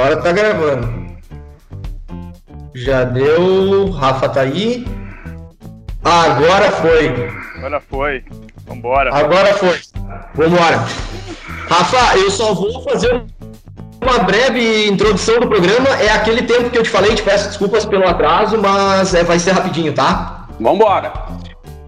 Agora tá gravando. Já deu. Rafa tá aí. Agora foi. Agora foi. Vambora. Agora foi. Vambora. Rafa, eu só vou fazer uma breve introdução do programa. É aquele tempo que eu te falei, te peço desculpas pelo atraso, mas é, vai ser rapidinho, tá? Vambora.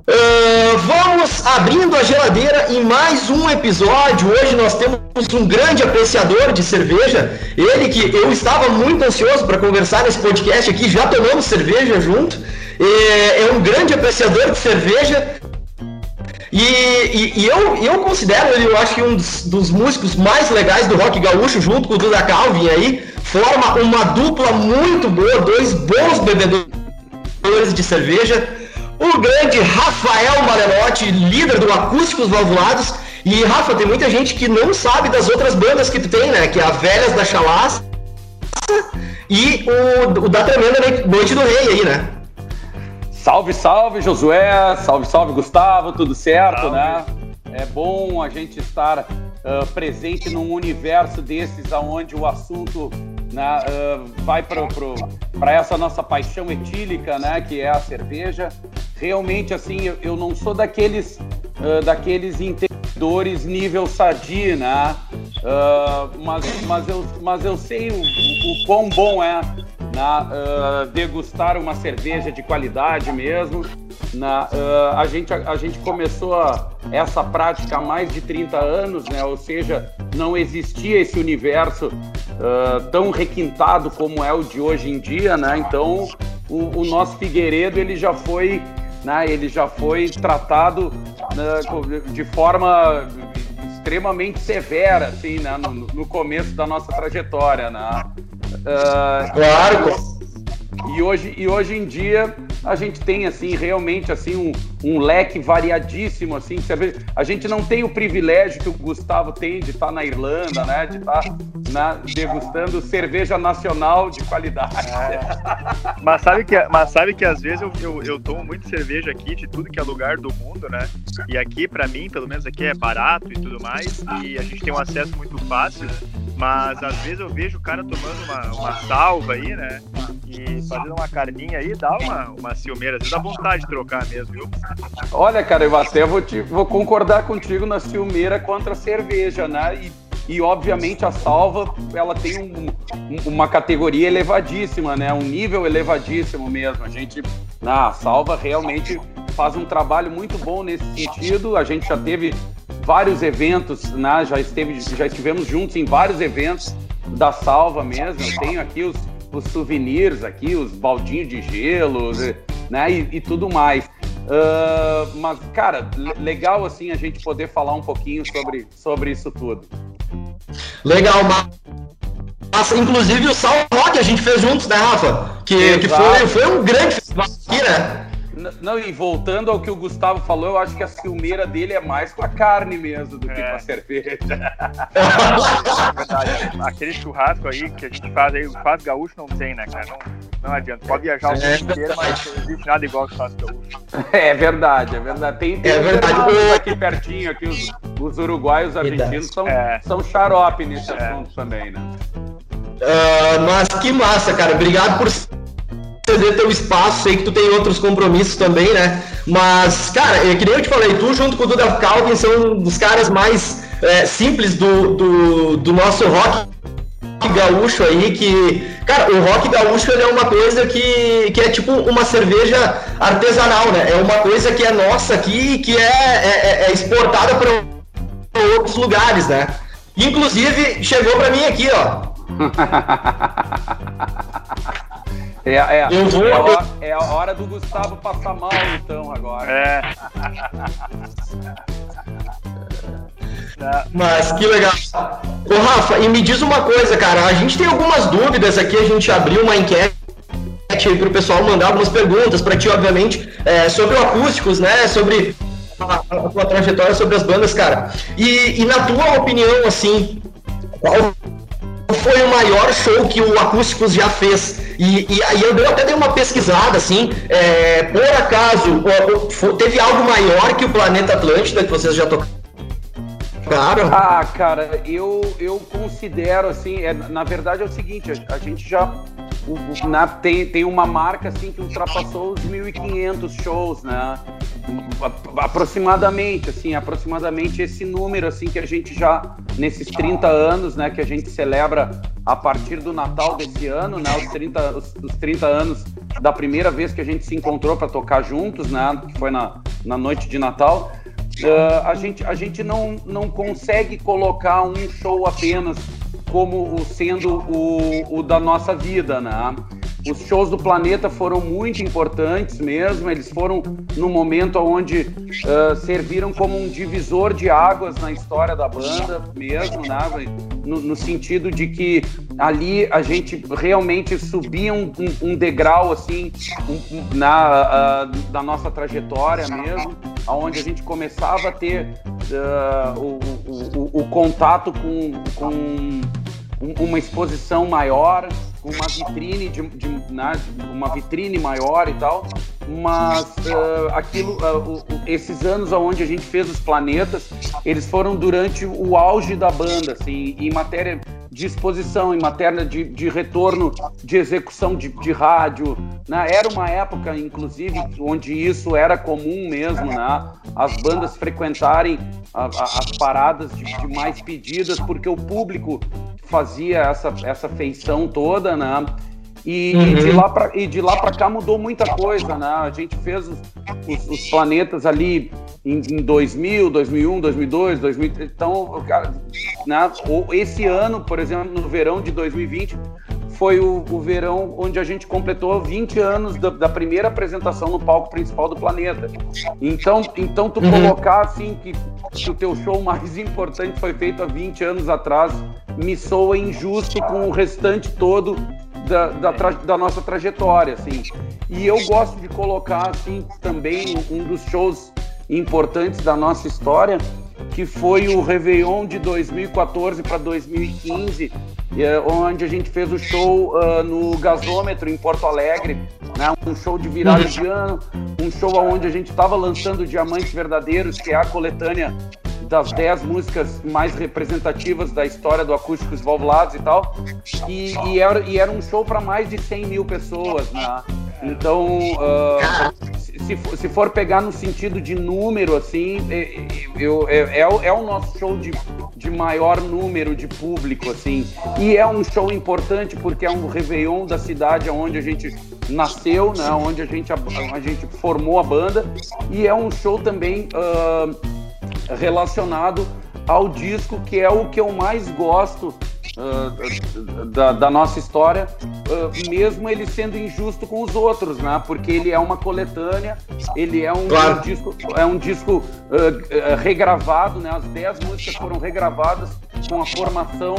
Uh, vamos abrindo a geladeira em mais um episódio. Hoje nós temos um grande apreciador de cerveja. Ele que eu estava muito ansioso para conversar nesse podcast aqui, já tomamos cerveja junto. É, é um grande apreciador de cerveja. E, e, e, eu, eu considero ele, eu acho que um dos, dos, músicos mais legais do rock gaúcho, junto com o Duda Calvin aí, forma uma dupla muito boa, dois bons bebedores de cerveja o grande Rafael Malelotti, líder do Acústicos Valvulados. E, Rafa, tem muita gente que não sabe das outras bandas que tu tem, né? Que é a Velhas da Chalaça e o, o da Tremenda Noite do Rei aí, né? Salve, salve, Josué! Salve, salve, Gustavo! Tudo certo, salve. né? É bom a gente estar uh, presente num universo desses aonde o assunto né, uh, vai para essa nossa paixão etílica, né, que é a cerveja. Realmente, assim, eu, eu não sou daqueles, uh, daqueles entendedores nível sadi, né, uh, mas, mas, eu, mas eu sei o, o, o quão bom é né, degustar uma cerveja de qualidade mesmo. Na, uh, a, gente, a, a, gente começou essa prática há mais de 30 anos, né? ou seja, não existia esse universo uh, tão requintado como é o de hoje em dia, né? então o, o nosso Figueiredo ele já foi, né? ele já foi tratado né, de forma extremamente severa assim, né? no, no começo da nossa trajetória. Né? Uh, claro! E hoje, e hoje em dia a gente tem assim realmente assim um, um leque variadíssimo assim a gente não tem o privilégio que o Gustavo tem de estar na Irlanda né de estar na, degustando cerveja nacional de qualidade é. mas sabe que mas sabe que às vezes eu, eu, eu, tomo muito cerveja aqui de tudo que é lugar do mundo né e aqui para mim pelo menos aqui é barato e tudo mais e a gente tem um acesso muito fácil mas às vezes eu vejo o cara tomando uma, uma salva aí, né? E fazendo uma carninha aí, dá uma, uma ciumeira. Dá vontade de trocar mesmo, viu? Olha, cara, eu até vou, te, vou concordar contigo na ciumeira contra a cerveja, né? E, e obviamente a salva, ela tem um, um, uma categoria elevadíssima, né? Um nível elevadíssimo mesmo. A gente, na salva, realmente faz um trabalho muito bom nesse sentido. A gente já teve vários eventos, né? já, esteve, já estivemos juntos em vários eventos da Salva mesmo. Eu tenho aqui os, os souvenirs aqui, os baldinhos de gelo, né? E, e tudo mais. Uh, mas, cara, legal assim a gente poder falar um pouquinho sobre, sobre isso tudo. Legal, mas inclusive o Sal Rock a gente fez juntos, né, Rafa? Que, que foi, foi um grande festival aqui, né? Não, e voltando ao que o Gustavo falou, eu acho que a ciumeira dele é mais com a carne mesmo do que é. com a cerveja. É Aquele churrasco aí que a gente faz aí, o churrasco gaúcho não tem, né, cara? Não, não adianta. Pode viajar o mundo é. inteiro, mas não existe nada igual o churrasco gaúcho. É verdade, é verdade. Tem, tem é verdade. aqui pertinho, aqui, os, os uruguaios os argentinos são, é. são xarope nesse é. assunto também, né? Uh, mas que massa, cara. Obrigado por ceder teu espaço, sei que tu tem outros compromissos também, né? Mas, cara, é que nem eu te falei, tu junto com o Duda Calvin são um dos caras mais é, simples do, do, do, nosso rock gaúcho aí, que, cara, o rock gaúcho ele é uma coisa que, que é tipo uma cerveja artesanal, né? É uma coisa que é nossa aqui que é, é, é exportada para outros lugares, né? Inclusive, chegou para mim aqui, ó. É, é, eu vou... é, a hora, é, a hora, do Gustavo passar mal, então, agora. É. Mas que legal. Ô, Rafa, e me diz uma coisa, cara. A gente tem algumas dúvidas aqui, a gente abriu uma enquete aí para o pessoal mandar algumas perguntas para ti, obviamente, é, sobre o acústicos, né? Sobre a, a, tua trajetória sobre as bandas, cara. E, e na tua opinião, assim, qual foi o maior show que o Acústicos já fez? E, e aí eu até dei uma pesquisada, assim, é, por acaso, teve algo maior que o Planeta Atlântida, que vocês já tocaram. Ah, cara, eu, eu considero assim, é, na verdade é o seguinte, a, a gente já na, tem, tem uma marca assim que ultrapassou os 1.500 shows, né? Aproximadamente, assim, aproximadamente esse número assim que a gente já nesses 30 anos, né, que a gente celebra a partir do Natal desse ano, né, os 30, os, os 30 anos da primeira vez que a gente se encontrou para tocar juntos, né, que foi na, na noite de Natal. Uh, a gente, a gente não, não consegue colocar um show apenas como sendo o, o da nossa vida, né? Os shows do planeta foram muito importantes mesmo, eles foram no momento onde uh, serviram como um divisor de águas na história da banda mesmo, né? no, no sentido de que ali a gente realmente subia um, um, um degrau assim um, na, uh, da nossa trajetória mesmo, aonde a gente começava a ter uh, o, o, o, contato com, com uma exposição maior, uma vitrine de, de né, uma vitrine maior e tal, mas uh, aquilo, uh, esses anos onde a gente fez os planetas, eles foram durante o auge da banda, assim, em matéria de exposição, em matéria de, de retorno de execução de, de rádio, né? Era uma época, inclusive, onde isso era comum mesmo, né? As bandas frequentarem a, a, as paradas de, de mais pedidas, porque o público fazia essa, essa feição toda, né? E, uhum. e de lá para e de lá para cá mudou muita coisa, né? A gente fez os, os, os planetas ali em, em, 2000, 2001, 2002, 2000. Então, cara, né? esse ano, por exemplo, no verão de 2020, foi o, o verão onde a gente completou 20 anos da, da, primeira apresentação no palco principal do planeta. Então, então tu uhum. colocar assim que, que o teu show mais importante foi feito há 20 anos atrás me soa injusto com o restante todo da, da, da, nossa trajetória, assim. E eu gosto de colocar, assim, também um dos shows importantes da nossa história, que foi o Réveillon de 2014 para 2015, onde a gente fez o show uh, no gasômetro em Porto Alegre, né? um show de virada de ano, um show onde a gente estava lançando Diamantes Verdadeiros, que é a coletânea das 10 músicas mais representativas da história do Acústicos Valvulados e tal. E, e, era, e era um show para mais de 100 mil pessoas, né? Então, uh, se, se for pegar no sentido de número, assim, eu, é, é, é, o nosso show de, de maior número de público, assim. E é um show importante porque é um Réveillon da cidade onde a gente nasceu, né? Onde a gente, a, a gente formou a banda. E é um show também... Uh, relacionado ao disco que é o que eu mais gosto uh, da, da, nossa história, uh, mesmo ele sendo injusto com os outros, né? Porque ele é uma coletânea, ele é um, claro. um disco, é um disco uh, regravado, né? As dez músicas foram regravadas com a formação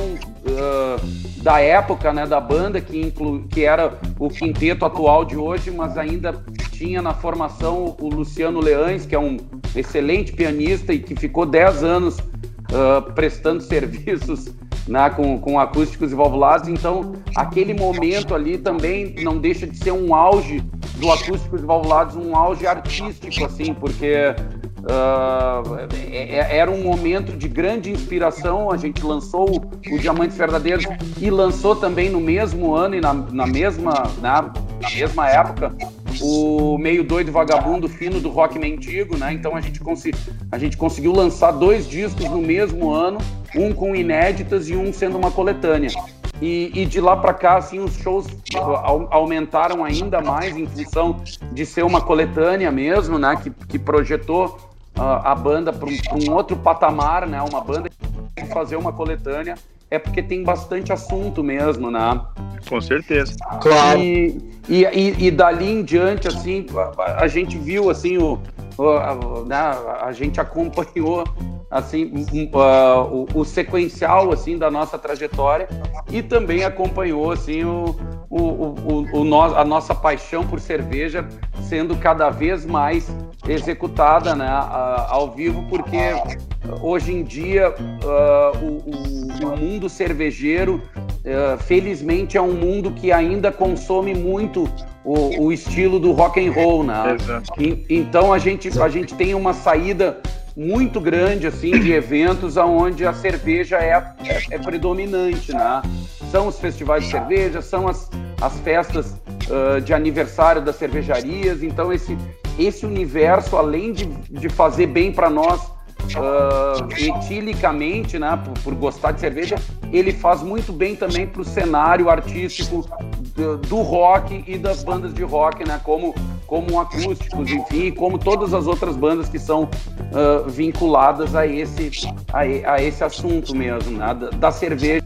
da época, né? Da banda que inclu, que era o quinteto atual de hoje, mas ainda tinha na formação o Luciano Leães, que é um excelente pianista e que ficou 10 anos uh, prestando serviços né, com, com acústicos e valvulados. Então, aquele momento ali também não deixa de ser um auge do acústicos e valvulados, um auge artístico, assim, porque Uh, era um momento de grande inspiração. A gente lançou o Diamantes Verdadeiros e lançou também no mesmo ano e na, na mesma, na, na mesma época o meio doido vagabundo fino do rock mendigo, né? Então a gente, a gente conseguiu lançar dois discos no mesmo ano, um com inéditas e um sendo uma coletânea. E, e de lá para cá, assim, os shows aumentaram ainda mais em função de ser uma coletânea mesmo, né? Que, que projetou uh, a banda para um, um, outro patamar, né? Uma banda que fazer uma coletânea é porque tem bastante assunto mesmo, né? Com certeza. Claro. E, e, e, e dali em diante, assim, a, a gente viu, assim, o, o a, né, a, gente acompanhou assim uh, o, o, sequencial assim da nossa trajetória e também acompanhou assim o, o, o, a nossa paixão por cerveja sendo cada vez mais executada né, ao vivo porque hoje em dia uh, o, o, mundo cervejeiro uh, felizmente é um mundo que ainda consome muito o, o estilo do rock and roll, né? E, então a gente, a gente tem uma saída muito grande assim de eventos onde a cerveja é, é, é, predominante, né? São os festivais de cerveja, são as, as festas uh, de aniversário das cervejarias. Então esse esse universo, além de, de fazer bem para nós uh, etilicamente, né, por, por, gostar de cerveja, ele faz muito bem também para o cenário artístico do, rock e das bandas de rock, né, como, como acústicos, enfim, como todas as outras bandas que são uh, vinculadas a esse, a, a, esse assunto mesmo, né, da, da cerveja.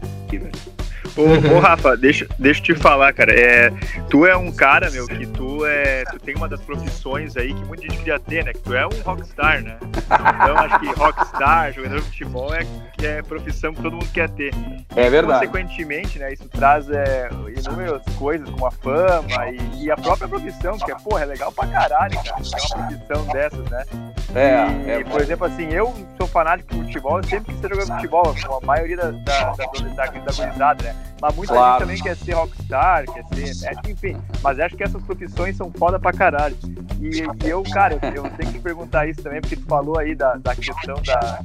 Ô, ô, Rafa, deixa, deixa eu te falar, cara. É, tu é um cara, meu, que tu é. Tu tem uma das profissões aí que muita gente queria ter, né? Que tu é um rockstar, né? Então acho que rockstar, jogador de futebol, é, que é profissão que todo mundo quer ter. É verdade. Consequentemente, né? Isso traz é, inúmeras coisas, como a fama e, e, a própria profissão, que é, porra, é legal pra caralho, cara. É uma profissão dessas, né? É, e, é, por exemplo, assim, eu sou fanático de futebol, eu sempre quis ser jogador de futebol, como a maioria da, da, da, da, da, da né? Mas muita claro. gente também quer ser rockstar, quer ser. Né? Enfim, mas acho que essas profissões são foda pra caralho. E, e eu, cara, eu, eu tenho que perguntar isso também, porque tu falou aí da, da questão da,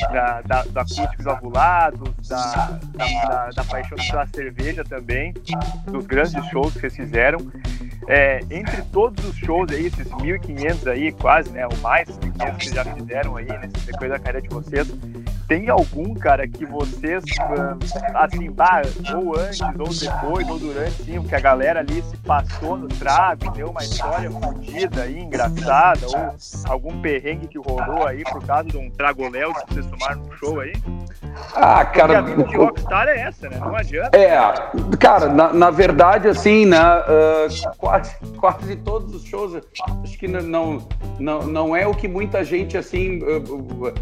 da, da, da acústicos ovulados, da, da, da, da paixão pela cerveja também, dos grandes shows que vocês fizeram. É, entre todos os shows aí, esses 1.500 aí, quase, né, ou mais, 1.500 que já fizeram aí, nesse depois da carreira de vocês, tem algum, cara, que vocês, ah, assim, ou antes, ou depois, ou durante, sim, que a galera ali se passou no trago, deu uma história fodida aí, engraçada, ou algum perrengue que rolou aí por causa de um tragoléu que vocês tomaram no show aí? Ah, cara. Porque a vida de rockstar é essa, né? Não adianta. É, cara, na, na verdade, assim, né? Uh, quase, quase todos os shows, acho que não, não, não é o que muita gente, assim. Uh, uh,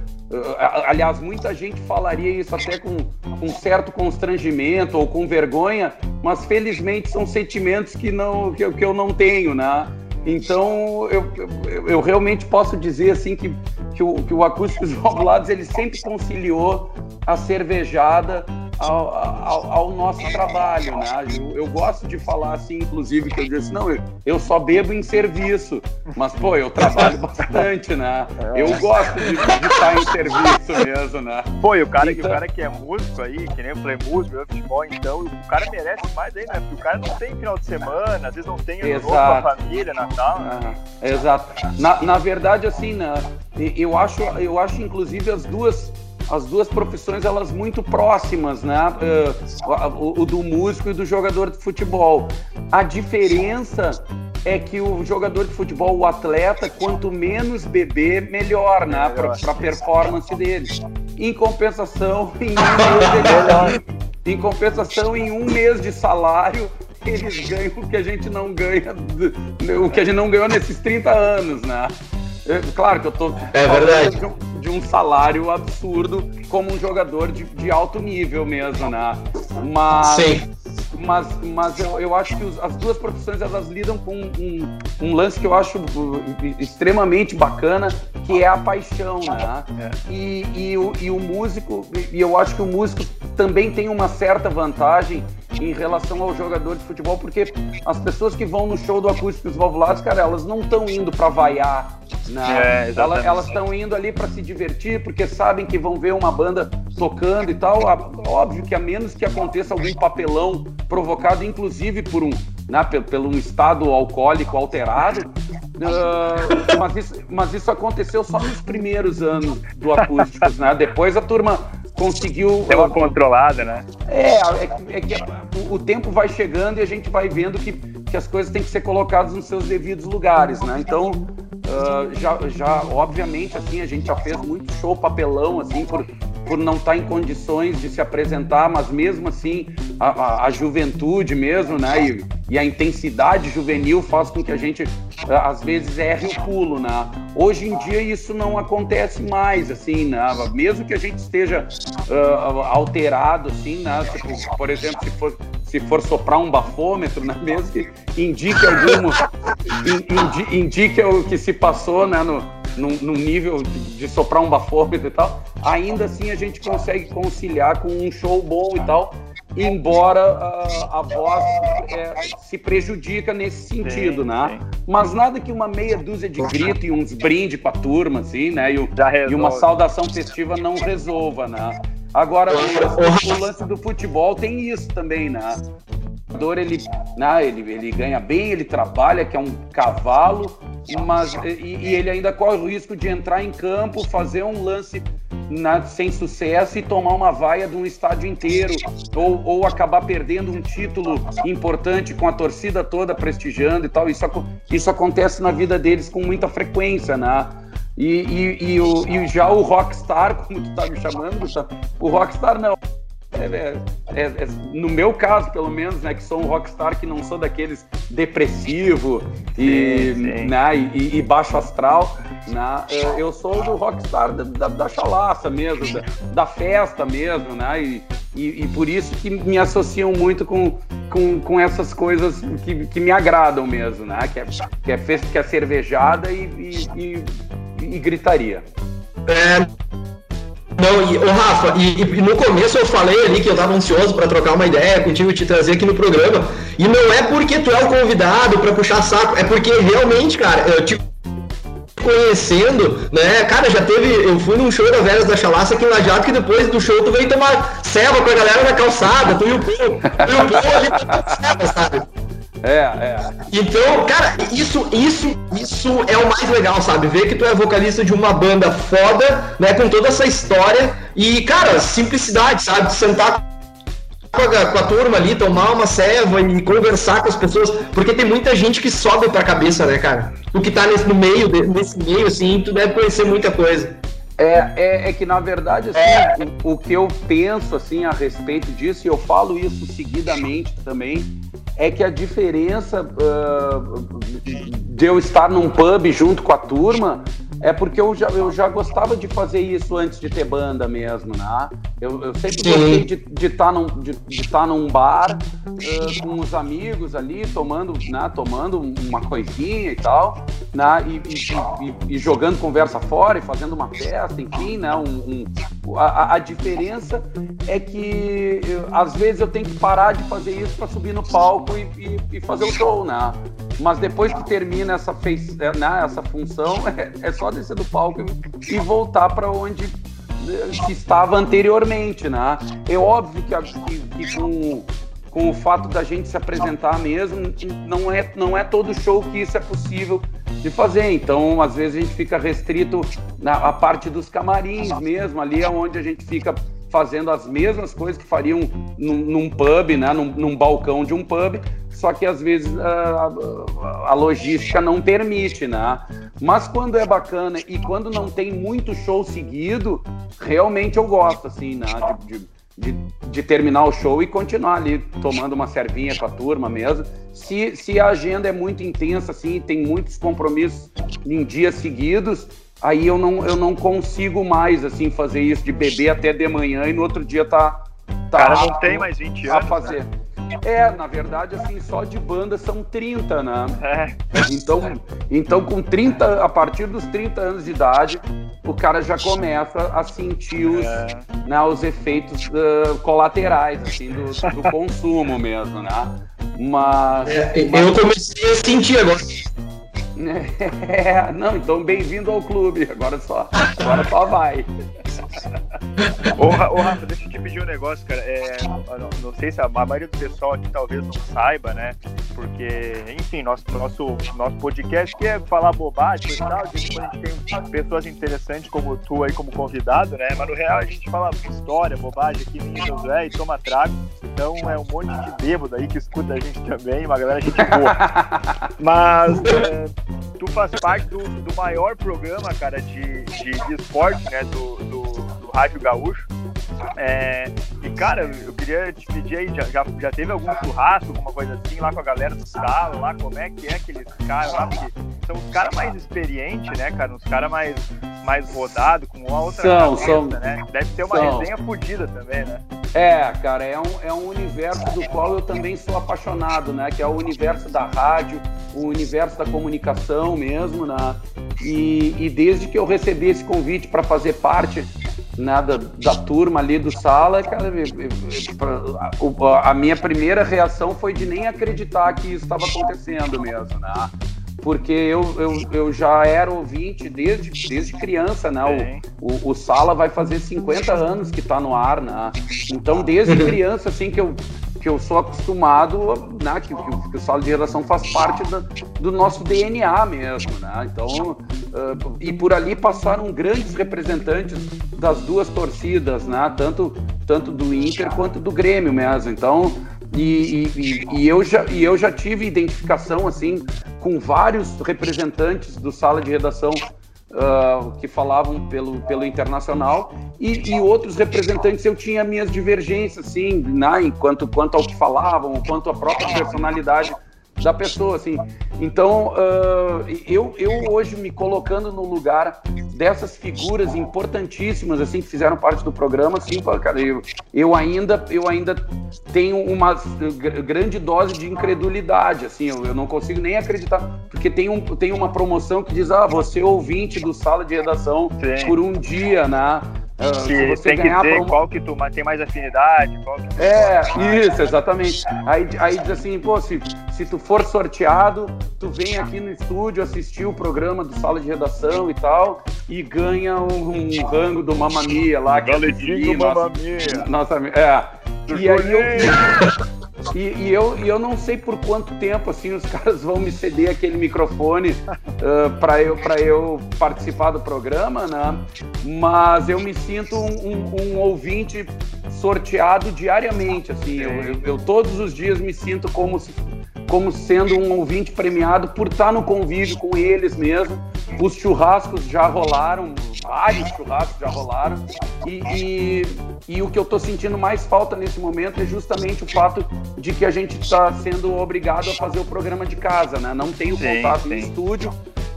aliás, muita gente falaria isso até com um certo constrangimento ou com vergonha, mas felizmente são sentimentos que, não, que, que eu não tenho, né? Então, eu, eu, eu, realmente posso dizer assim que, que, o, que o Acústicos Ovulados ele sempre conciliou a cervejada ao, ao, ao, nosso trabalho, né? Eu, eu, gosto de falar assim, inclusive, que eu disse, não, eu, eu só bebo em serviço, mas, pô, eu trabalho bastante, né? Eu gosto de, de estar em serviço mesmo, né? Pô, e o cara, então... o cara que é músico aí, que nem eu falei, músico, eu futebol, então, o cara merece mais aí, né? Porque o cara não tem final de semana, às vezes não tem ano com a família, Natal, né? exato. Na, na verdade, assim, né? Eu acho, eu acho, inclusive, as duas as duas profissões elas muito próximas, né? Uh, o, o, do músico e do jogador de futebol. A diferença é que o jogador de futebol, o atleta, quanto menos beber, melhor, né? Para a performance dele. Em compensação, em um mês, em compensação, em um mês de salário, eles ganham o que a gente não ganha, o que a gente não ganhou nesses 30 anos, né? É, claro que eu tô. É verdade de um salário absurdo como um jogador de, de alto nível mesmo, né? Mas, Sim. Mas, mas eu, eu acho que os, as duas profissões elas lidam com um, um, lance que eu acho uh, extremamente bacana, que é a paixão, né? É. E, e, o, e o músico, e eu acho que o músico também tem uma certa vantagem em relação ao jogador de futebol, porque as pessoas que vão no show do Acústicos Valvulados, cara, elas não estão indo para vaiar, né? É, elas estão indo ali para se divertir, porque sabem que vão ver uma banda tocando e tal. Óbvio que a menos que aconteça algum papelão provocado, inclusive por um, né, pelo, pelo um estado alcoólico alterado, uh, mas, isso, mas isso aconteceu só nos primeiros anos do Acústicos, né? Depois a turma conseguiu. Deu uma controlada, né? É, é, é que o, o, tempo vai chegando e a gente vai vendo que, que as coisas têm que ser colocadas nos seus devidos lugares, né? Então, uh, já, já, obviamente, assim, a gente já fez muito show papelão, assim, por, por não estar em condições de se apresentar, mas mesmo assim, a, a, a juventude mesmo, né? E, e a intensidade juvenil faz com que a gente às vezes erre o pulo, né? Hoje em dia isso não acontece mais, assim, né? Mesmo que a gente esteja uh, alterado, assim, né? Tipo, por exemplo, se for, se for soprar um bafômetro, né? Mesmo que indique algum, indi, indique o que se passou, né? No, num, num nível de, soprar um bafômetro e tal, ainda assim a gente consegue conciliar com um show bom e tal, embora a, a voz é, se prejudica nesse sentido, sim, né? Sim. Mas nada que uma meia dúzia de grito e uns brinde para a turma, assim, né? E, e, uma saudação festiva não resolva, né? Agora, o, o lance do futebol tem isso também, né? ele, né, ele, ele ganha bem, ele trabalha, que é um cavalo, mas e, e, ele ainda corre o risco de entrar em campo, fazer um lance na, sem sucesso e tomar uma vaia de um estádio inteiro, ou, ou acabar perdendo um título importante com a torcida toda prestigiando e tal. Isso, isso acontece na vida deles com muita frequência, né? E, e, e, o, e já o rockstar, como tu tá me chamando, o rockstar não. É, é, é, é, no meu caso, pelo menos, né, que sou um rockstar que não sou daqueles depressivo e, sim, sim. Né, e, e, baixo astral, né, eu sou do rockstar da, da, da chalaça mesmo, da, da, festa mesmo, né, e, e, e, por isso que me associam muito com, com, com essas coisas que, que me agradam mesmo, né, que é, que é festa, que é cervejada e, e, e gritaria. É, não, e, ô Rafa, e, e, no começo eu falei ali que eu tava ansioso para trocar uma ideia contigo e te trazer aqui no programa. E não é porque tu é o convidado para puxar saco, é porque realmente, cara, eu te conhecendo, né? Cara, já teve. Eu fui num show da Velhas da Chalaça aqui em Lajado, que depois do show tu veio tomar ceva com a galera na calçada, tu e o Pô, tu e o Pô ali tomando ceva, sabe? É, é. Então, cara, isso, isso, isso é o mais legal, sabe? Ver que tu é vocalista de uma banda foda, né? Com toda essa história. E, cara, simplicidade, sabe? Sentar com a, com a turma ali, tomar uma ceva e conversar com as pessoas. Porque tem muita gente que sobe pra cabeça, né, cara? O que tá nesse, no meio, nesse meio, assim, tu deve conhecer muita coisa. É, é, é, que na verdade assim, é. o, o, que eu penso assim a respeito disso e eu falo isso seguidamente também é que a diferença uh, de eu estar num pub junto com a turma é porque eu já, eu já gostava de fazer isso antes de ter banda mesmo, né? Eu, eu sempre Sim. gostei de estar de tá num, de, de tá num bar uh, com os amigos ali, tomando, né, tomando uma coisinha e tal, né? E, e, e, e, jogando conversa fora e fazendo uma festa, enfim, né? Um, um a, a, diferença é que eu, às vezes eu tenho que parar de fazer isso para subir no palco e, e, fazer o show, né? Mas depois que termina essa, é, né, essa função, é, é só descer do palco e voltar para onde que estava anteriormente, né? É óbvio que, que, que, com, com o fato da gente se apresentar mesmo, não é, não é todo show que isso é possível de fazer. Então, às vezes a gente fica restrito na parte dos camarins mesmo, ali é onde a gente fica fazendo as mesmas coisas que fariam num, num pub, né? Num, num, balcão de um pub, só que às vezes a, a, logística não permite, né? Mas quando é bacana e quando não tem muito show seguido, realmente eu gosto, assim, né? De, de, de, terminar o show e continuar ali tomando uma servinha com a turma mesmo. Se, se a agenda é muito intensa, assim, tem muitos compromissos em dias seguidos, aí eu não, eu não consigo mais, assim, fazer isso de beber até de manhã e no outro dia tá... tá Cara, não tem mais 20 anos, a fazer. Né? É, na verdade, assim, só de banda são 30, né? É. Então, então, com 30, a partir dos 30 anos de idade, o cara já começa a sentir os, é. né, os efeitos uh, colaterais, assim, do, do consumo mesmo, né? Mas, é, mas... Eu comecei a sentir agora. É, não, então bem-vindo ao clube. Agora só, agora só vai. ô, ô, Rafa, deixa eu te pedir um negócio, cara. É, não, não, sei se a, maioria do pessoal aqui talvez não saiba, né? Porque, enfim, nosso, nosso, nosso podcast que é falar bobagem e tal. De vez a gente tem pessoas interessantes como tu aí como convidado, né? Mas no real a gente fala história, bobagem aqui em José e toma trago. Então é um monte de bêbado aí que escuta a gente também, uma galera gente boa. Mas é, tu faz parte do, do maior programa, cara, de, de, de esporte, né? Do, do, do Rádio Gaúcho. É, e cara, eu queria te pedir aí, já, já, já teve algum churrasco, alguma coisa assim, lá com a galera do sala, lá, como é que é aqueles caras lá, porque são os caras mais experientes, né, cara? Uns caras mais, mais rodados, com uma outra são, cabeça, são, né? Deve ser uma são. resenha fodida também, né? É, cara, é um, é um universo do qual eu também sou apaixonado, né? Que é o universo da rádio, o universo da comunicação mesmo, né? E, e desde que eu recebi esse convite para fazer parte né, da, da turma ali do sala, cara, a, a minha primeira reação foi de nem acreditar que isso estava acontecendo mesmo, né? Porque eu, eu, eu já era ouvinte desde, desde criança, né? O, o, o Sala vai fazer 50 anos que está no ar, né? Então, desde criança, assim, que eu, que eu sou acostumado, né? Que, que, que o Sala de Redação faz parte da, do nosso DNA mesmo, né? Então, uh, e por ali passaram grandes representantes das duas torcidas, né? Tanto, tanto do Inter quanto do Grêmio mesmo. Então, e, e, e, eu já, e eu já tive identificação assim com vários representantes do sala de redação uh, que falavam pelo, pelo internacional e, e, outros representantes eu tinha minhas divergências assim, né, enquanto quanto ao que falavam, quanto à própria personalidade da pessoa, assim. Então, uh, eu, eu hoje me colocando no lugar dessas figuras importantíssimas, assim, que fizeram parte do programa, assim, cara, eu, eu ainda, eu ainda tenho uma grande dose de incredulidade, assim, eu, eu não consigo nem acreditar, porque tem, um, tem uma promoção que diz, ah, você ouvinte do sala de redação Sim. por um dia, né? Uh, que tem que dizer qual que tu tem mais afinidade, qual que É, isso, exatamente. Aí, aí diz assim, pô, se, se tu for sorteado, tu vem aqui no estúdio assistir o programa do Sala de Redação e tal, e ganha um, um rango do Mamamia lá. Que Galetinho é Mamamia. Nossa, é. E aí eu... E, e, eu, e eu não sei por quanto tempo assim os caras vão me ceder aquele microfone uh, para eu, eu participar do programa, né? Mas eu me sinto um, um, um ouvinte sorteado diariamente, assim. Eu, eu, eu, todos os dias me sinto como se como sendo um ouvinte premiado por estar no convívio com eles mesmo. Os churrascos já rolaram, vários churrascos já rolaram. E, e, e o que eu estou sentindo mais falta nesse momento é justamente o fato de que a gente está sendo obrigado a fazer o programa de casa, né? Não tem o contato sim. no estúdio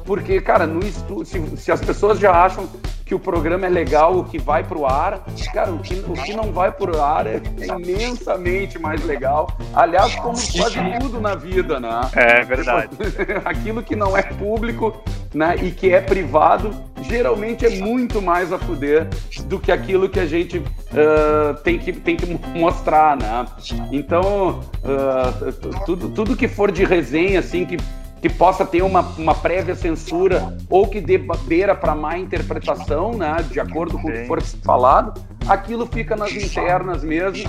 porque, cara, no estúdio, se, se, as pessoas já acham que o programa é legal, o que vai pro ar, cara, o que, o que não vai pro ar é, é imensamente mais legal. Aliás, como quase tudo na vida, né? É verdade. Aquilo que não é público né, e que é privado, geralmente é muito mais a poder do que aquilo que a gente uh, tem, que, tem que mostrar, né? Então, uh, tudo, tudo que for de resenha, assim, que que possa ter uma, uma prévia censura ou que dê beira para má interpretação, né, de acordo com o que for falado, aquilo fica nas internas mesmo,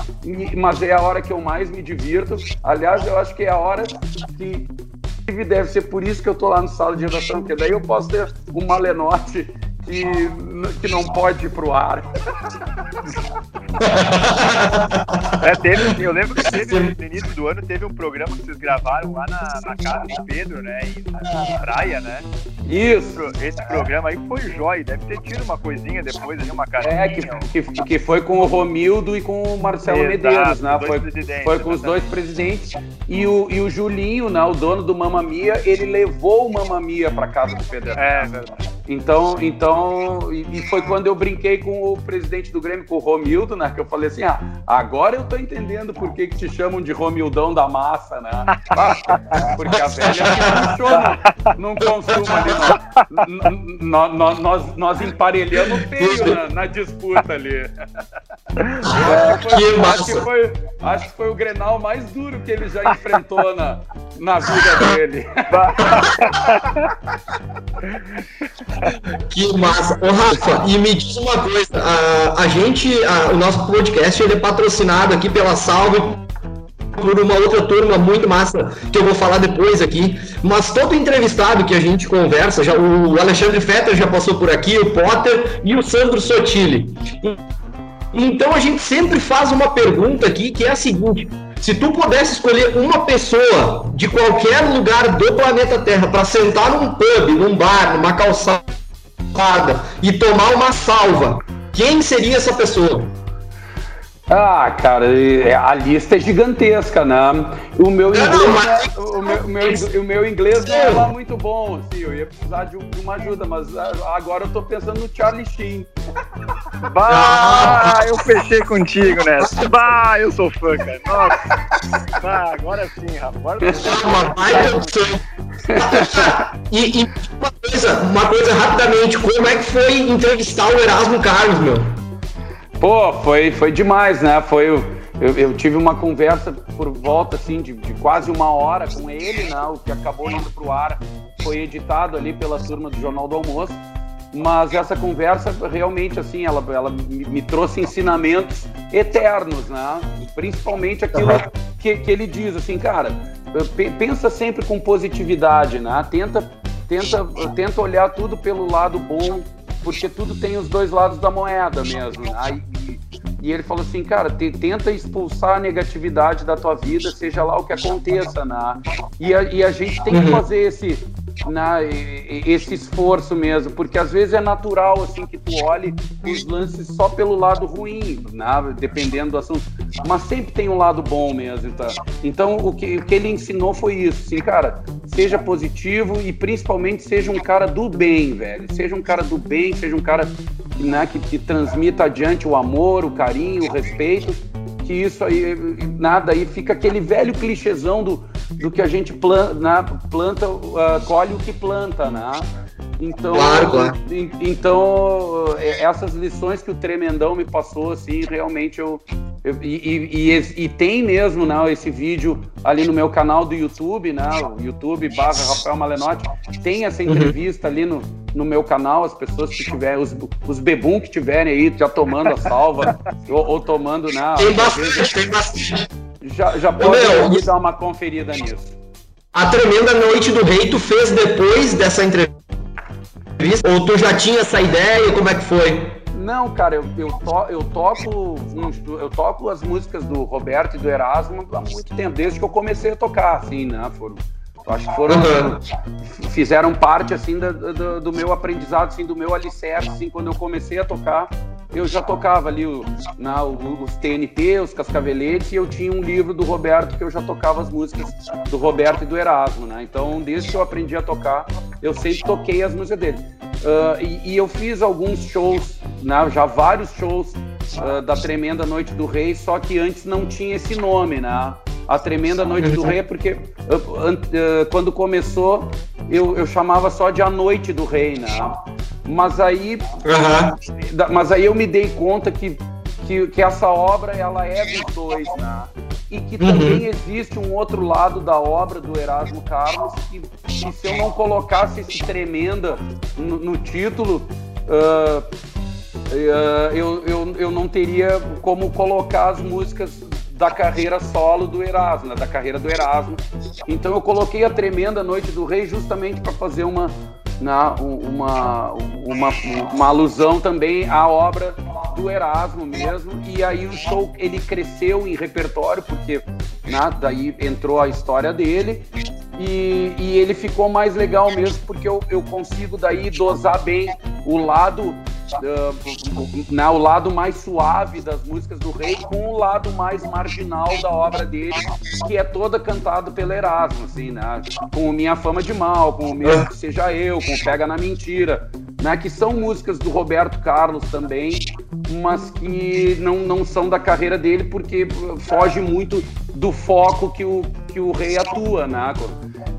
mas é a hora que eu mais me divirto. Aliás, eu acho que é a hora que deve ser por isso que eu estou lá no sala de redação, porque daí eu posso ter um malenote que, que não pode ir pro ar. É, teve, eu lembro que teve, no início do ano teve um programa que vocês gravaram lá na, na casa do Pedro, né? Em, praia, né? Isso. Esse programa aí foi jóia, deve ter tido uma coisinha depois ali, uma carinha. É, que, que, que, foi com o Romildo e com o Marcelo Exato, Medeiros, né? Foi, foi com os dois presidentes. E o, e o Julinho, né, o dono do Mamamia, ele levou o Mamamia pra casa do Pedro. É, verdade. Então, então e, e, foi quando eu brinquei com o presidente do Grêmio, com o Romildo, né? Que eu falei assim: ah, agora eu tô entendendo por que, que te chamam de Romildão da massa, né? Porque a velha que puxou num consumo ali. Nós, nós, nós, nós emparelhamos feio na, na disputa ali. Acho, que foi, acho, que foi, acho que foi o Grenal mais duro que ele já enfrentou na, na vida dele. Que massa. Ô, Rafa, e me diz uma coisa, a, a gente, a, o nosso podcast, ele é patrocinado aqui pela Salve por uma outra turma muito massa que eu vou falar depois aqui. Mas todo entrevistado que a gente conversa, já, o Alexandre Fetter já passou por aqui, o Potter e o Sandro Sotile. Então a gente sempre faz uma pergunta aqui que é a seguinte: se tu pudesse escolher uma pessoa de qualquer lugar do planeta Terra para sentar num pub, num bar, numa calçada e tomar uma salva, quem seria essa pessoa? Ah, cara, é, a lista é gigantesca, né? O meu inglês, não, mas... o, meu, o, meu, o meu inglês não é lá muito bom, assim, eu ia precisar de, uma ajuda, mas agora eu tô pensando no Charlie Sheen. Bah, eu fechei contigo nessa. Bah, eu sou fã, cara. Nossa. Bah, agora sim, rapaz. e, e uma, coisa, uma coisa rapidamente, como é que foi entrevistar o Erasmo Carlos, meu? Pô, foi, foi demais, né? Foi, eu, eu tive uma conversa por volta assim de, de, quase uma hora com ele, né? O que acabou indo pro ar foi editado ali pela turma do Jornal do Almoço. Mas essa conversa realmente assim, ela, ela me, me trouxe ensinamentos eternos, né? Principalmente aquilo uhum. que, que ele diz assim, cara, pensa sempre com positividade, né? Tenta, tenta, tenta olhar tudo pelo lado bom, porque tudo tem os dois lados da moeda mesmo. Né? E, e ele falou assim, cara, te, tenta expulsar a negatividade da tua vida, seja lá o que aconteça, né? E a, e a gente tem que uhum. fazer esse na, esse esforço mesmo, porque às vezes é natural assim que tu olhe os lances só pelo lado ruim, né? dependendo do assunto, mas sempre tem um lado bom mesmo. Então, então o, que, o que ele ensinou foi isso, assim, cara, seja positivo e principalmente seja um cara do bem, velho, seja um cara do bem, seja um cara né, que, que transmita adiante o amor, o carinho, o respeito que isso aí, nada aí fica aquele velho clichêzão do, do que a gente planta, né, planta uh, colhe o que planta, né? Então, claro, claro. então é, essas lições que o Tremendão me passou, assim, realmente eu, eu e, e, e, tem mesmo, né, esse vídeo ali no meu canal do YouTube, né, YouTube barra Rafael Malenotti, tem essa uhum. entrevista uhum. ali no, no meu canal, as pessoas que tiverem, os, os bebum que tiverem aí já tomando a salva, ou, ou, tomando, né, tem bastante, tem bastante. Já, já pode meu, dar uma conferida nisso. A tremenda noite do rei tu fez depois dessa entrevista? Ou tu já tinha essa ideia? Como é que foi? Não, cara, eu, eu, to, eu, toco eu toco as músicas do Roberto e do Erasmo há muito tempo, desde que eu comecei a tocar, assim, né? Foram, acho que foram uhum. fizeram parte assim do, do, do, meu aprendizado, assim, do meu alicerce, assim, quando eu comecei a tocar, eu já tocava ali o, na, os TNT, os Cascaveletes, e eu tinha um livro do Roberto que eu já tocava as músicas do Roberto e do Erasmo, né? Então, desde que eu aprendi a tocar, eu sempre toquei as músicas dele. Uh, e, e, eu fiz alguns shows, né? já vários shows uh, da Tremenda Noite do Rei, só que antes não tinha esse nome, né? A Tremenda Noite do Rei, porque uh, quando começou, eu, eu chamava só de A Noite do Rei, né? Mas aí, uhum. mas aí eu me dei conta que, que, que, essa obra ela é dos dois, né? E que uhum. também existe um outro lado da obra do Erasmo Carlos que, que se eu não colocasse esse tremenda no, no título, uh, uh, eu, eu, eu não teria como colocar as músicas da carreira solo do Erasmo, né? da carreira do Erasmo. Então eu coloquei a Tremenda Noite do Rei justamente para fazer uma, na, uma, uma, uma alusão também à obra do Erasmo mesmo. E aí o show ele cresceu em repertório, porque né, daí entrou a história dele. E, e ele ficou mais legal mesmo, porque eu, eu consigo daí dosar bem o lado uh, né, o lado mais suave das músicas do rei com o lado mais marginal da obra dele, que é toda cantado pelo Erasmo, assim, né? Com Minha Fama de Mal, com o Mesmo Que Seja Eu, com Pega na Mentira, né? Que são músicas do Roberto Carlos também, mas que não, não são da carreira dele porque foge muito do foco que o, que o rei atua, né?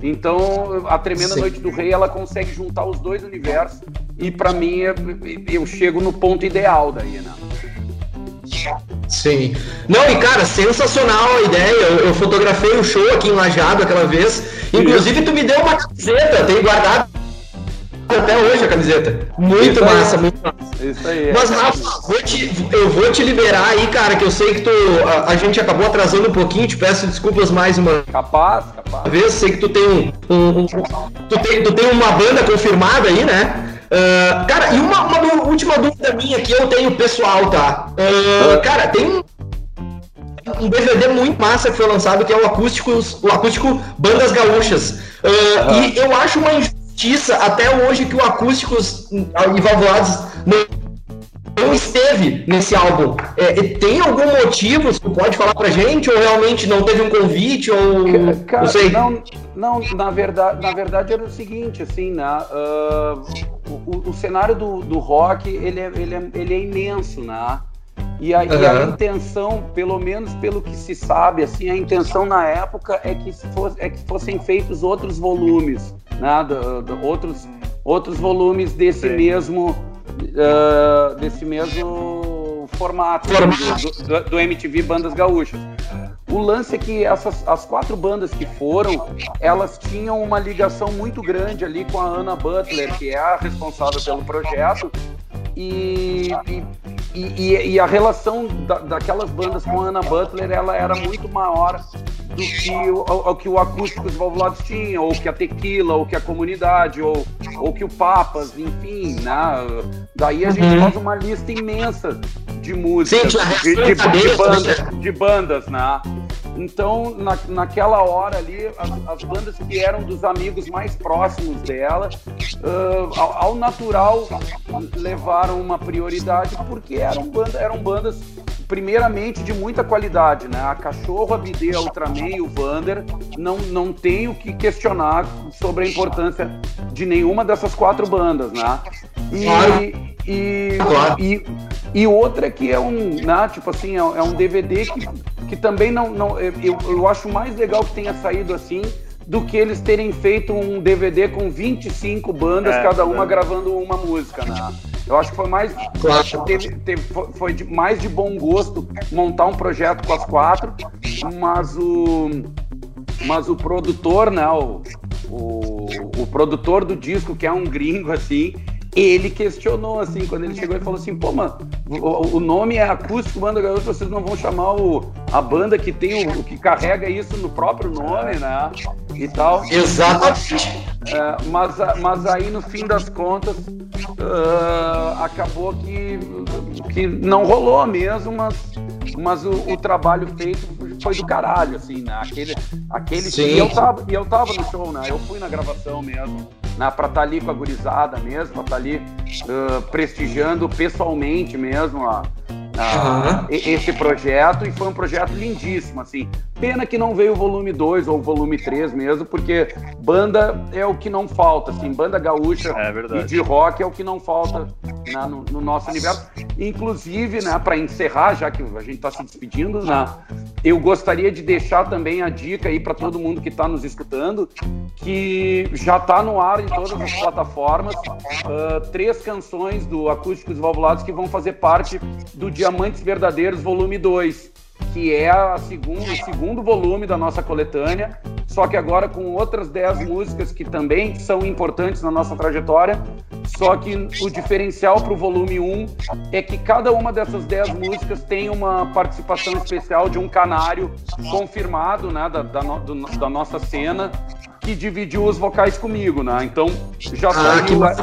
Então, a Tremenda Sim. Noite do Rei, ela consegue juntar os dois universos e para mim eu chego no ponto ideal daí, né? Sim. Não, e cara, sensacional a ideia. Eu, eu fotografei o um show aqui em Lajado aquela vez. Inclusive, tu me deu uma camiseta, tenho guardado até hoje a camiseta. Muito Isso massa, aí. muito massa. Isso aí. Mas, Rafa, vou te, eu vou te liberar aí, cara, que eu sei que tu, a, a, gente acabou atrasando um pouquinho, te peço desculpas mais uma capaz, capaz. vez. Sei que tu tem, um, um, um tu tem, tu tem uma banda confirmada aí, né? Uh, cara, e uma, uma, última dúvida minha que eu tenho pessoal, tá? Uh, cara, tem um, um DVD muito massa que foi lançado que é o acústico, o acústico Bandas Gaúchas. Uh, uhum. E eu acho uma injustiça até hoje que o Acústicos e Valvulados não não esteve nesse álbum. É, tem algum motivo? Você pode falar pra gente? Ou realmente não teve um convite? Ou Cara, não sei? Não, não, na verdade, na verdade era o seguinte, assim, né? Uh, o, o, cenário do, do rock ele é, ele, é, ele é imenso, né? E a, uhum. e a, intenção, pelo menos pelo que se sabe, assim, a intenção na época é que, fosse, é que fossem feitos outros volumes, né? Do, do, outros, outros volumes desse Sim. mesmo uh, desse mesmo formato. Do, do, do MTV Bandas Gaúchas. O lance é que essas, as quatro bandas que foram, elas tinham uma ligação muito grande ali com a Ana Butler, que é a responsável pelo projeto, e, e, e, e a relação da, daquelas bandas com a Ana Butler, ela era muito maior do que o, o, que o Acústicos Valvulados tinha, ou que a Tequila, ou que a Comunidade, ou, ou que o Papas, enfim, né? Daí a gente uhum. faz uma lista imensa de músicas, Sim, de, de, de, bandas, de bandas, né? Então, na, naquela hora ali, as, as, bandas que eram dos amigos mais próximos dela, uh, ao, ao, natural, levaram uma prioridade porque eram, banda, eram bandas, primeiramente, de muita qualidade, né? A Cachorro, a Bidê, a Ultraman e o Vander, não, não tenho que questionar sobre a importância de nenhuma dessas quatro bandas, né? E, e, e, e outra que é um, né, tipo assim, é, é um DVD que que também não. não eu, eu acho mais legal que tenha saído assim do que eles terem feito um DVD com 25 bandas, é, cada uma é. gravando uma música, né? Eu acho que foi mais. Claro. Teve, teve, foi de, mais de bom gosto montar um projeto com as quatro, mas o. Mas o produtor, né? O, o, o produtor do disco, que é um gringo assim, ele questionou, assim, quando ele chegou e falou assim, pô, mano, o, o nome é Acústico Banda Gaúcha, vocês não vão chamar o, a banda que tem o, o que carrega isso no próprio nome, né? E tal. Exatamente. É, mas, mas aí, no fim das contas, uh, acabou que, que não rolou mesmo, mas, mas o, o, trabalho feito foi do caralho, assim, né? Aquele, aquele Sim. E eu, tava, e eu tava no show, né? Eu fui na gravação mesmo né, para estar tá ali com a gurizada mesmo, para estar tá ali uh, prestigiando pessoalmente mesmo a, uhum. esse projeto e foi um projeto lindíssimo, assim. Pena que não veio o volume 2 ou o volume 3 mesmo, porque banda é o que não falta, assim, banda gaúcha é e de rock é o que não falta né, no, no, nosso universo. Inclusive, né, para encerrar, já que a gente está se despedindo, né, eu gostaria de deixar também a dica aí para todo mundo que está nos escutando, que já está no ar em todas as plataformas, uh, três canções do Acústicos Valvulados que vão fazer parte do dia Diamantes Verdadeiros, volume 2, que é a segundo, o segundo volume da nossa coletânea, só que agora com outras 10 músicas que também são importantes na nossa trajetória. Só que o diferencial para o volume 1 é que cada uma dessas 10 músicas tem uma participação especial de um canário confirmado né, da, da, do, da nossa cena que dividiu os vocais comigo, né? Então já ah, saiu, a,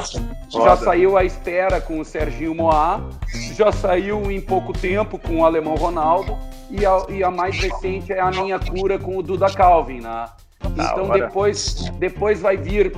já saiu a espera com o Serginho Moá, já saiu em pouco tempo com o Alemão Ronaldo e a, e a mais recente é a minha cura com o Duda Calvin, né? Então depois, depois vai vir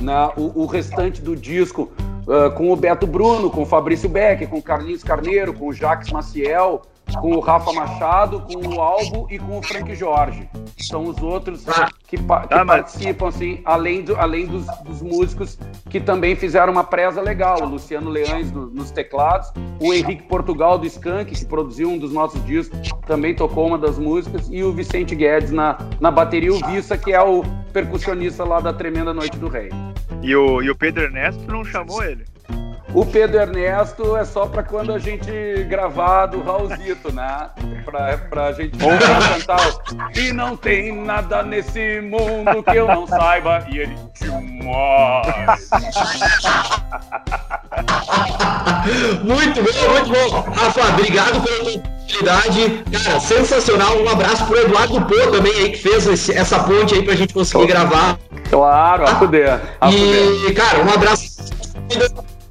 né, o, o restante do disco uh, com o Beto Bruno, com o Fabrício Beck, com o Carlinhos Carneiro, com o Jacques Maciel, com o Rafa Machado, com o Albo e com o Frank Jorge. São os outros que, que ah, participam, assim, além, do, além dos, dos, músicos que também fizeram uma presa legal. O Luciano Leães no, nos teclados, o Henrique Portugal do Skank, que produziu um dos nossos discos, também tocou uma das músicas, e o Vicente Guedes na, na bateria, o Vissa, que é o percussionista lá da Tremenda Noite do Rei. E o, e o Pedro Ernesto não chamou ele? O Pedro Ernesto é só para quando a gente gravar do Raulzito, né? Pra, pra gente cantar. E não tem nada nesse mundo que eu não saiba. E ele, demais. muito bom, muito bom. Rafa, obrigado pela oportunidade. Cara, sensacional. Um abraço pro Eduardo Pô também aí que fez esse, essa ponte aí pra gente conseguir gravar. Claro, a poder. A e, cara, um abraço.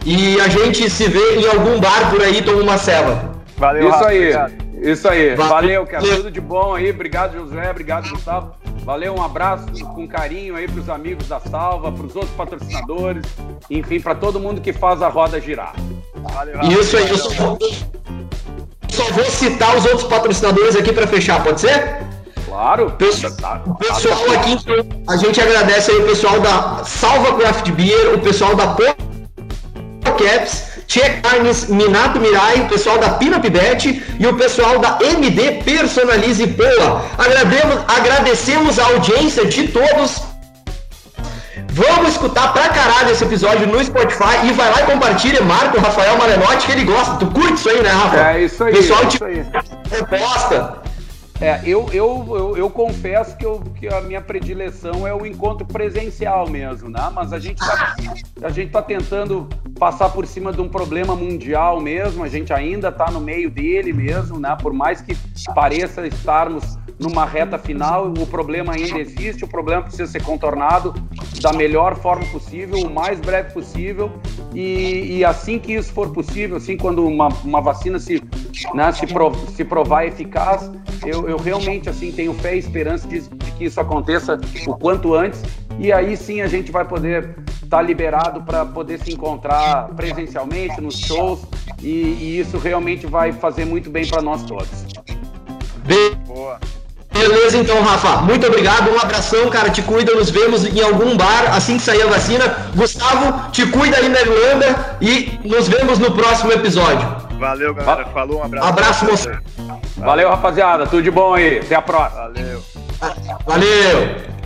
E a gente se vê em algum bar por aí, toma uma ceva. Valeu, Isso Rafa, aí. Obrigado. Isso aí. Valeu, Valeu cara. Valeu. Tudo de bom aí. Obrigado, José. Obrigado, Gustavo. Valeu, um abraço com carinho aí para os amigos da Salva, para os outros patrocinadores, enfim, para todo mundo que faz a roda girar. Valeu, Rafa. Isso aí. Eu só, só vou citar os outros patrocinadores aqui para fechar, pode ser? Claro. Pessoal, o pessoal aqui, a gente agradece aí o pessoal da Salva Craft Beer, o pessoal da Caps, Tia Carnes, Minato Mirai, o pessoal da Pinapibet e o pessoal da MD Personalize Poa. Agradecemos, agradecemos a audiência de todos. Vamos escutar pra caralho esse episódio no Spotify e vai lá e compartilha, marca o Rafael Malenotti que ele gosta. Tu curte isso aí, né, Rafa? É isso aí. Pessoal é isso aí. reposta. É, eu, eu, eu, eu confesso que, eu, que a minha predileção é o encontro presencial mesmo, né? Mas a gente tá, a gente tá tentando passar por cima de um problema mundial mesmo, a gente ainda está no meio dele mesmo, né? Por mais que pareça estarmos numa reta final, o problema ainda existe, o problema precisa ser contornado da melhor forma possível, o mais breve possível, e, e assim que isso for possível, assim quando uma, uma vacina se, né, se, prov, se provar eficaz, eu, eu realmente assim tenho fé e esperança de, de que isso aconteça o quanto antes, e aí sim a gente vai poder estar tá liberado para poder se encontrar presencialmente nos shows, e, e isso realmente vai fazer muito bem para nós todos. Boa. Beleza, então, Rafa. Muito obrigado. Um abração, cara. Te cuida. Nos vemos em algum bar assim que sair a vacina. Gustavo, te cuida aí na Irlanda e nos vemos no próximo episódio. Valeu, galera. Falou, um abraço. Abraço, moço. Valeu, rapaziada. Tudo de bom aí. Até a próxima. Valeu. Valeu.